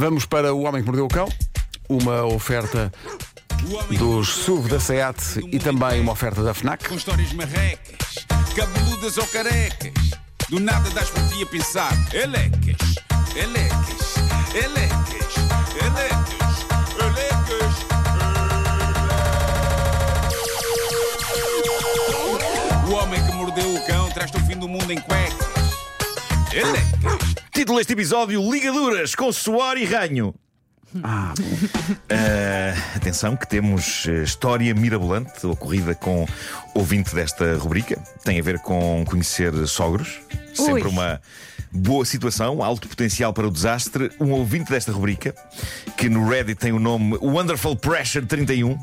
Vamos para O Homem que Mordeu o Cão, uma oferta dos SUV da SEAT e também uma oferta da FNAC. Com histórias marrecas, cabeludas ou carecas. Do nada das por ti a pensar. Elecas, elecas, elecas, elecas, elecas. O homem que mordeu o cão traz-te o fim do mundo em cuecas. Elecas. Título deste episódio: Ligaduras com suor e ranho. Ah, Ah, atenção que temos eh, história mirabolante ocorrida com ouvinte desta rubrica. Tem a ver com conhecer sogros. Sempre Ui. uma boa situação, alto potencial para o desastre. Um ouvinte desta rubrica, que no Reddit tem o nome Wonderful Pressure 31,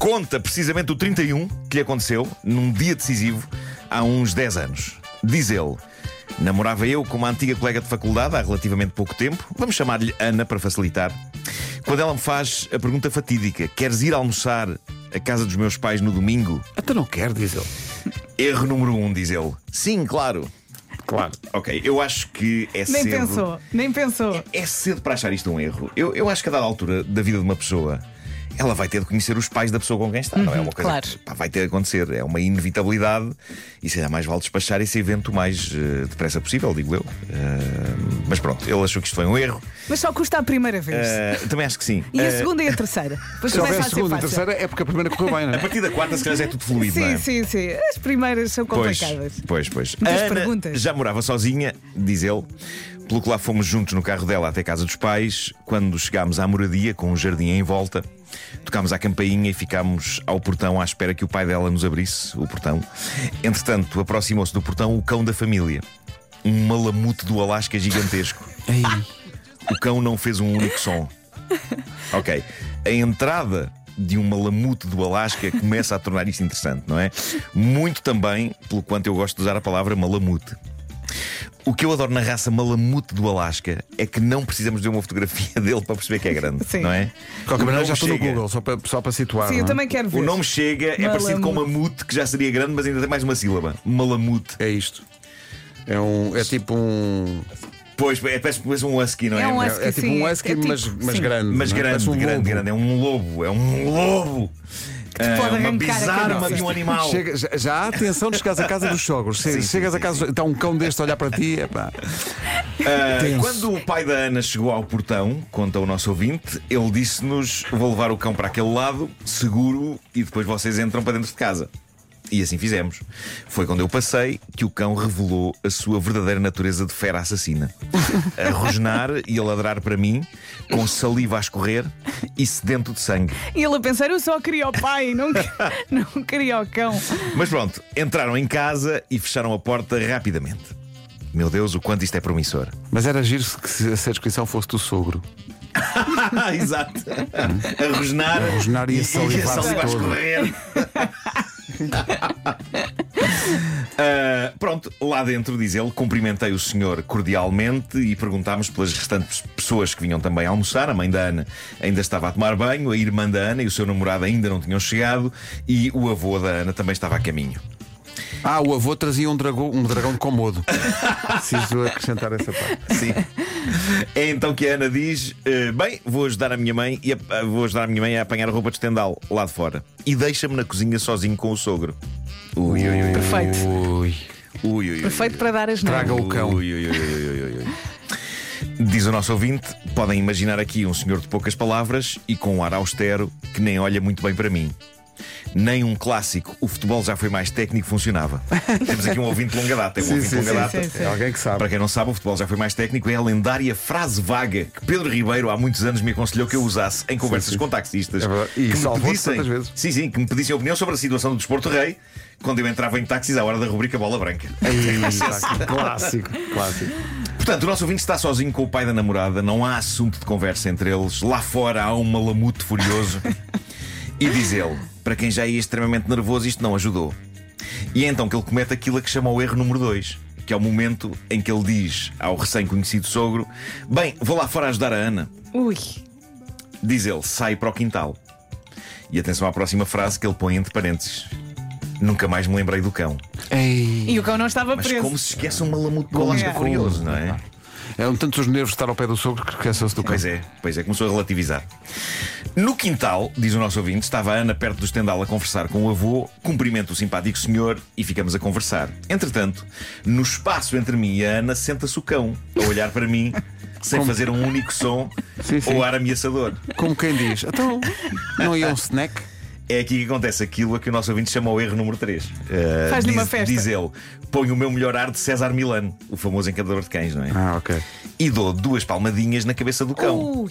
conta precisamente o 31 que lhe aconteceu num dia decisivo há uns 10 anos. Diz ele. Namorava eu com uma antiga colega de faculdade há relativamente pouco tempo. Vamos chamar-lhe Ana para facilitar. Quando ela me faz a pergunta fatídica: Queres ir almoçar à casa dos meus pais no domingo? até não quer, diz ele. Erro número um, diz ele. Sim, claro. Claro. Ok, eu acho que é Nem cedo. pensou, nem pensou. É cedo para achar isto um erro. Eu, eu acho que a dada altura da vida de uma pessoa. Ela vai ter de conhecer os pais da pessoa com quem está, não é uma coisa claro. que pá, vai ter de acontecer, é uma inevitabilidade e se calhar mais vale despachar esse evento o mais eh, depressa possível, digo eu. Eh, mas pronto, ele achou que isto foi um erro. Mas só custa a primeira vez. Eh, também acho que sim. E a segunda e a terceira. Depois Se houver a segunda e fácil. terceira é porque a primeira correu bem, não A é? partir da quarta, se calhar já é tudo fluido, não é? Sim, sim, sim. As primeiras são Pois, complicadas. pois, pois. A Ana perguntas. já morava sozinha, diz ele. Pelo que lá fomos juntos no carro dela até a casa dos pais. Quando chegámos à moradia, com um jardim em volta, tocámos à campainha e ficámos ao portão à espera que o pai dela nos abrisse o portão. Entretanto, aproximou-se do portão o cão da família. Um malamute do Alasca gigantesco. Ei, O cão não fez um único som. Ok. A entrada de um malamute do Alasca começa a tornar isto interessante, não é? Muito também, pelo quanto eu gosto de usar a palavra malamute. O que eu adoro na raça malamute do Alasca é que não precisamos de uma fotografia dele para perceber que é grande, Sim. não é? de qualquer maneira já estou no Google, só para, só para situar. Sim, eu é? também quero ver. O nome chega, é parecido com Malamute. mamute, que já seria grande, mas ainda tem mais uma sílaba. Malamute. É isto. É, um, é tipo um. Pois, é, parece, parece um husky, não é? É um É, husky. é tipo sim, um é husky, tipo- mas, mas sim. grande. Mas é? grande, Parece um grande, lobo. grande. É um lobo, é um lobo. É pode uma arrancar a bizarra cabeça. de um animal. Chega- já, já há atenção de chegares à casa dos sogros. Sim, sim, chegas sim, a casa, está um cão deste a olhar para ti. epá. Ah, Tenso. quando o pai da Ana chegou ao portão, conta o nosso ouvinte, ele disse-nos: Vou levar o cão para aquele lado, seguro, e depois vocês entram para dentro de casa. E assim fizemos. Foi quando eu passei que o cão revelou a sua verdadeira natureza de fera assassina. A rosnar e a ladrar para mim, com saliva a escorrer e sedento de sangue. E ele a pensar, eu só queria o pai, não, não queria o cão. Mas pronto, entraram em casa e fecharam a porta rapidamente. Meu Deus, o quanto isto é promissor. Mas era giro se, que se, a descrição fosse do sogro. Ah, exato. A rosnar, A rosnar e a salivar-se saliva a todo. escorrer. Ah, pronto, lá dentro, diz ele, cumprimentei o senhor cordialmente e perguntámos pelas restantes pessoas que vinham também almoçar. A mãe da Ana ainda estava a tomar banho, a irmã da Ana e o seu namorado ainda não tinham chegado e o avô da Ana também estava a caminho. Ah, o avô trazia um dragão, um dragão de comodo. Preciso acrescentar essa parte. Sim. É então que a Ana diz: eh, Bem, vou ajudar a minha mãe e a- vou ajudar a minha mãe a apanhar a roupa de estendal lá de fora. E deixa-me na cozinha sozinho com o sogro. Ui, ui, ui. Perfeito. Ui. Ui, ui, Perfeito ui. para dar as Traga o cão. Ui, ui, ui, ui, ui, ui, ui. Diz o nosso ouvinte: podem imaginar aqui um senhor de poucas palavras e com um ar austero que nem olha muito bem para mim. Nem um clássico, o futebol já foi mais técnico, funcionava. Temos aqui um ouvinte de longa data. É um Sim, ouvinte sim, longa sim, data. sim, sim. É alguém que sabe. Para quem não sabe, o futebol já foi mais técnico. É a lendária frase vaga que Pedro Ribeiro há muitos anos me aconselhou que eu usasse em conversas com taxistas. É verdade. E que me pedissem, vezes. sim, sim, que me pedissem opinião sobre a situação do desporto rei quando eu entrava em táxis à hora da rubrica Bola Branca. Ei, pá, clássico, clássico. Portanto, o nosso ouvinte está sozinho com o pai da namorada, não há assunto de conversa entre eles. Lá fora há um malamute furioso. e diz ele: para quem já ia extremamente nervoso, isto não ajudou. E é então que ele comete aquilo a que chama o erro número 2, que é o momento em que ele diz ao recém-conhecido sogro: Bem, vou lá fora ajudar a Ana. Ui. Diz ele, sai para o quintal. E atenção à próxima frase que ele põe entre parênteses: Nunca mais me lembrei do cão. Ei. E o cão não estava Mas preso. como se esquece um malamute de Alasca é? furioso, não é? Eram tantos os nervos de estar ao pé do sogro que esqueceu-se do cão. Pois é, pois é, começou a relativizar. No quintal, diz o nosso ouvinte, estava a Ana perto do estendal a conversar com o avô, cumprimenta o simpático senhor e ficamos a conversar. Entretanto, no espaço entre mim e a Ana, senta-se o cão, a olhar para mim, sem Como? fazer um único som Sim, sim. ou ar ameaçador. Como quem diz, então não ia um snack? É aqui que acontece aquilo a que o nosso ouvinte chama o erro número 3. Faz-lhe diz, uma festa. Diz ele: põe o meu melhor ar de César Milano, o famoso encantador de cães, não é? Ah, ok. E dou duas palmadinhas na cabeça do cão. Ui.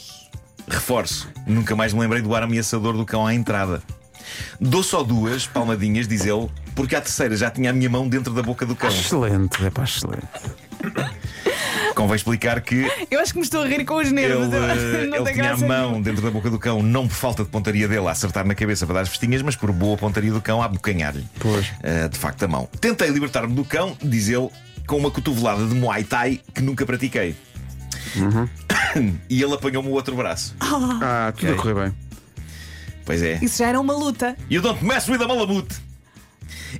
Reforço, nunca mais me lembrei do ar ameaçador do cão à entrada. Dou só duas palmadinhas, diz ele, porque à terceira já tinha a minha mão dentro da boca do cão. Excelente, é pá, excelente. Convém explicar que Eu acho que me estou a rir com os nervos. ele, eh, não ele tinha a mão nenhuma. dentro da boca do cão, não por falta de pontaria dele a acertar na cabeça para dar as festinhas, mas por boa pontaria do cão a abocanhar-lhe. Pois. Eh, de facto, a mão. Tentei libertar-me do cão, diz ele, com uma cotovelada de Muay Thai que nunca pratiquei. e ele apanhou-me o outro braço. Ah, tudo a correr bem. Pois é. Isso já era uma luta. You don't mess with a malamute.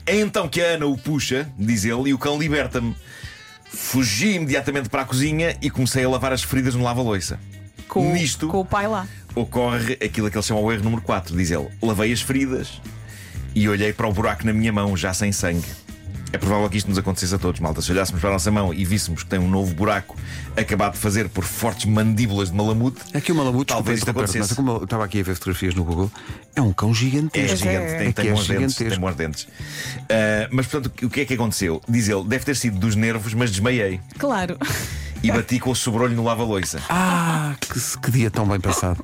É então que a Ana o puxa, diz ele, e o cão liberta-me. Fugi imediatamente para a cozinha e comecei a lavar as feridas no lava-loiça. Com, Nisto- com o pai lá. Ocorre aquilo que ele chama o erro número 4, diz ele. Lavei as feridas e olhei para o buraco na minha mão, já sem sangue. É provável que isto nos acontecesse a todos, malta. Se olhássemos para a nossa mão e víssemos que tem um novo buraco acabado de fazer por fortes mandíbulas de malamute, Aqui o Malamute, Talvez isto acontecesse. mas como eu estava aqui a ver fotografias no Google, é um cão É gigantesco. gigante, é. tem, É tem é bons dentes. Tem bons dentes. Ah, mas portanto, o que é que aconteceu? Diz ele, deve ter sido dos nervos, mas desmaiei Claro. e bati com o sobrolho no lava-loiça. Ah, que, que dia tão bem passado.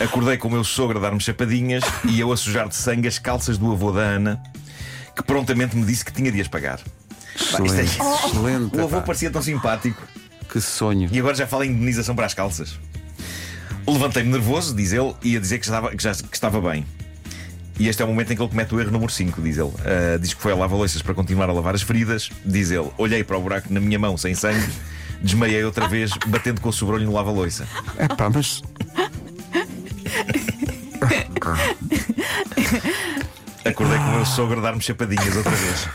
Acordei com o meu sogro a dar-me chapadinhas e eu a sujar de sangue as calças do avô da Ana, que prontamente me disse que tinha de as pagar. Pá, isto é- Excelente, excelente. O avô pá. parecia tão simpático Que sonho. e agora já fala em indenização para as calças. Levantei-me nervoso, diz ele, e a dizer que estava, que já, que estava bem. E este é o momento em que ele comete o erro número 5, diz ele. Ah, diz que foi a lava-loiças para continuar a lavar as feridas. Diz ele: olhei para o buraco na minha mão sem sangue, desmaiei outra vez, batendo com o sobrolho no lava-loiça. É pá, mas. Acordei com o meu sogro a dar-me chapadinhas outra vez.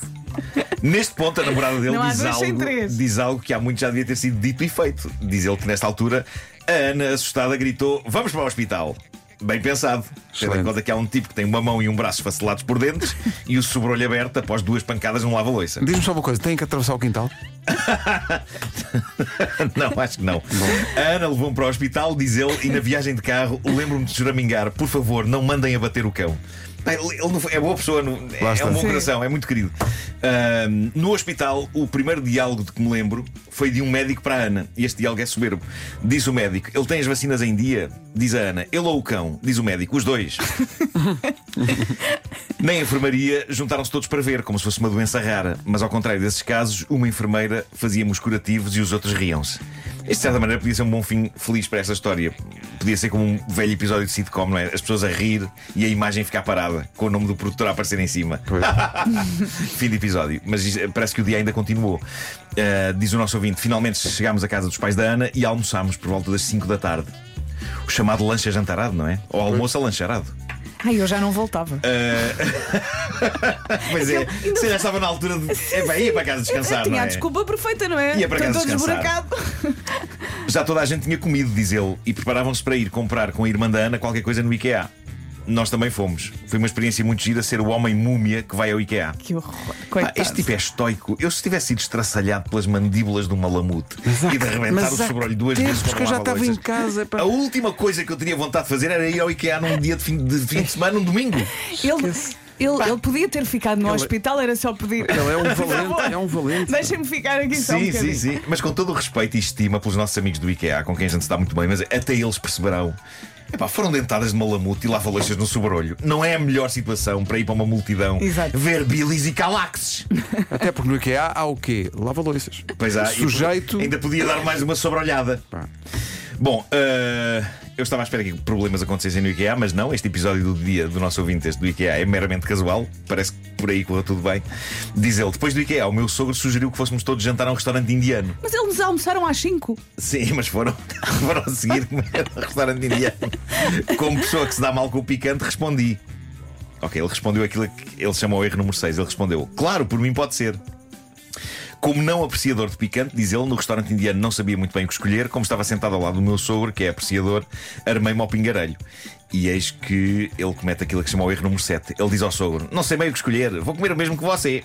Neste ponto, a namorada dele Não há diz dois sem algo, três. diz algo que há muito já devia ter sido dito e feito. Diz ele que nesta altura a Ana, assustada, gritou: Vamos para o hospital. Bem pensado. Tendo em Excelente. conta que há um tipo que tem uma mão e um braço esfacelados por dentes e o sobrolho aberto após duas pancadas num lava-loiça. Diz-me só uma coisa: tem que atravessar o quintal? Não, acho que não. A Ana levou-me para o hospital, diz ele, e na viagem de carro lembro-me de choramingar: Por favor, não mandem abater o cão. Ele ele não foi- é boa pessoa, não- é está. um bom Sim. coração, é muito querido. Ahm, no hospital, o primeiro diálogo de que me lembro foi de um médico para a Ana. E este diálogo é soberbo. Diz o médico: Ele tem as vacinas em dia? Diz a Ana: Ele ou o cão? Diz o médico: Os dois. Na enfermaria juntaram-se todos para ver, como se fosse uma doença rara. Mas ao contrário desses casos, uma enfermeira fazia-nos curativos e os outros riam-se. Este, de certa maneira, podia ser um bom fim feliz para esta história. Podia ser como um velho episódio de sitcom, não é? As pessoas a rir e a imagem ficar parada, com o nome do produtor a aparecer em cima. Pois. Fim de episódio. Mas parece que o dia ainda continuou. Uh, diz o nosso ouvinte: finalmente chegámos à casa dos pais da Ana e almoçámos por volta das 5 da tarde. O chamado lanche ajantarado, não é? Ou almoço alancharado. Ai, eu já não voltava. Pois é, se já estava na altura de. É bem, ia para casa descansar. Tinha não a é? desculpa perfeita, não é? Ia para casa descansar. Já toda a gente tinha comido, diz ele, e preparavam-se para ir comprar com a irmã da Ana qualquer coisa no IKEA. Nós também fomos. Foi uma experiência muito gira ser o homem múmia que vai ao IKEA. Que horror. Pá, Coitado. este tipo é estoico. Eu, se tivesse sido estraçalhado pelas mandíbulas de um malamute e de arrebentar o sobrolho duas vezes tempos com que eu já estava em casa. pá. A última coisa que eu teria vontade de fazer era ir ao IKEA num dia de fim de, fim de semana, um domingo. Ele, ele, ele podia ter ficado no hospital, era só pedir. Ele é um valente, é um valente. Deixem-me ficar aqui só um Sim, sim, bocadinho. sim. Mas com todo o respeito e estima pelos nossos amigos do IKEA, com quem a gente se dá muito bem, mas até eles perceberão. Epá, foram dentadas de malamute e lava-loiças no sobrolho. Não é a melhor situação para ir para uma multidão Exato. ver bilis e calaxes. Até porque no IKEA há o quê? Lava-loiças. Pois há, e Sujeito. Ainda podia dar mais uma sobrolhada. Pá. Bom, eh, eu estava à espera que problemas acontecessem no IKEA, mas não. Este episódio do dia do nosso ouvinte, este do IKEA, é meramente casual. Parece que por aí correu tudo bem. Diz ele: depois do IKEA, o meu sogro sugeriu que fôssemos todos jantar a um restaurante indiano. Mas eles almoçaram às 5. Sim, mas foram, foram a seguir comer a um restaurante indiano. Como pessoa que se dá mal com o picante, respondi. Ok, ele respondeu aquilo que ele chamou o erro número 6. Ele respondeu: Claro, por mim pode ser. Como não apreciador de picante, diz ele, no restaurante indiano não sabia muito bem o que escolher. Como estava sentado ao lado do meu sogro, que é apreciador, armei-me ao pingarelho. E eis que ele comete aquilo que se chama o erro número 7. Ele diz ao sogro: Não sei bem o que escolher, vou comer o mesmo que você.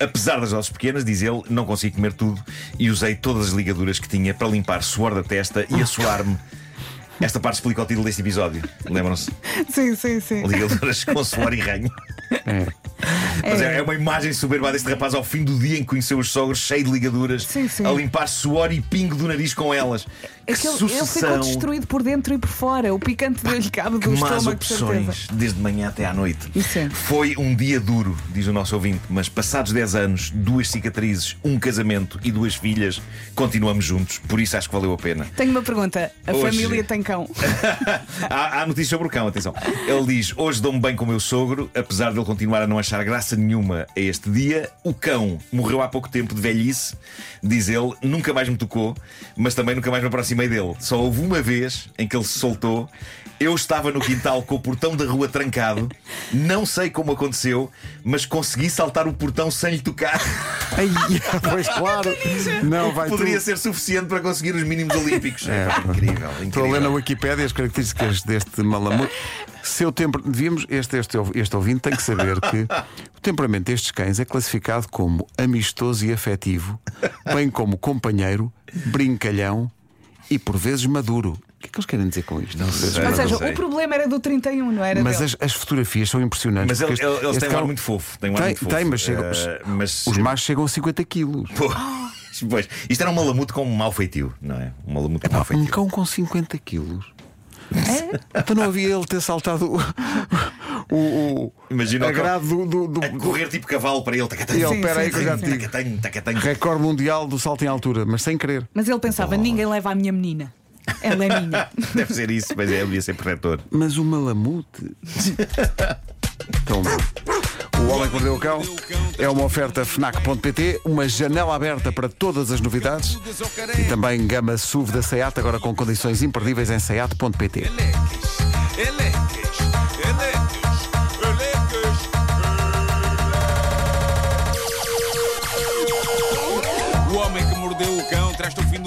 Apesar das doses pequenas, diz ele, não consigo comer tudo e usei todas as ligaduras que tinha para limpar suor da testa e assoar-me. Esta parte explica o título deste episódio. Lembram-se? Sim, sim, sim. Ligaduras com suor e ranho. Mas é, é uma imagem soberba deste rapaz ao fim do dia em que conheceu os sogros, cheio de ligaduras, Sim, sim. a limpar suor e pingo do nariz com elas. É que que ele, ele ficou destruído por dentro e por fora. O picante deu-lhe cabo do estômago, de opções, desde manhã até à noite. É. Foi um dia duro, diz o nosso ouvinte, mas passados 10 anos, duas cicatrizes, um casamento e duas filhas, continuamos juntos. Por isso acho que valeu a pena. Tenho uma pergunta. A Hoje- família tem cão? há, há notícias sobre o cão, atenção. Ele diz: Hoje dou-me bem com o meu sogro, apesar de ele continuar a não achar graça nenhuma a este dia. O cão morreu há pouco tempo de velhice, diz ele, nunca mais me tocou, mas também nunca mais me aproximei dele. Só houve uma vez em que ele se soltou. Eu estava no quintal com o portão da rua trancado, não sei como aconteceu, mas consegui saltar o portão sem lhe tocar. Ai, pois claro. Não, vai Poderia tudo. ser suficiente para conseguir os mínimos olímpicos. É, Pá, incrível, Estou a ler na incrível. Wikipédia as características deste malamute. Seu temper... Devíamos, este, este, este ouvinte tem que saber que o temperamento destes cães é classificado como amistoso e afetivo, bem como companheiro, brincalhão e por vezes maduro. O que é que eles querem dizer com isto? Não sei. Ou não seja, sei. o problema era do 31, não era Mas dele. as, as fotografias são impressionantes. Mas ele, porque ele- este- eles este têm um ar muito fofo. Tem um ar Tem, muito fofo. tem, mas, chegam, Eh, mas os machos chegam a 50 quilos. Pô, Pois, isto era um malamute com um mau feitio, não é? Um malamute com mau Um feitio. cão com 50 quilos. Então não havia ele ter saltado o, Imagina o agrado do, do, do- a correr tipo cavalo para ele. Tacatam, E ele, espera aí que eu já te digo. Recorde mundial do salto em altura, mas sem querer. Mas ele pensava: ninguém leva a minha menina. Ela é minha. Deve ser isso, mas é, devia ser protetor. Mas o malamute. Então, o Homem que Mordeu o Cão é uma oferta FNAC.pt, uma janela aberta para todas as novidades e também gama SUV da SEAT, agora com condições imperdíveis em SEAT.pt.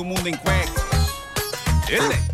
do mundo em cuecas. Eleques.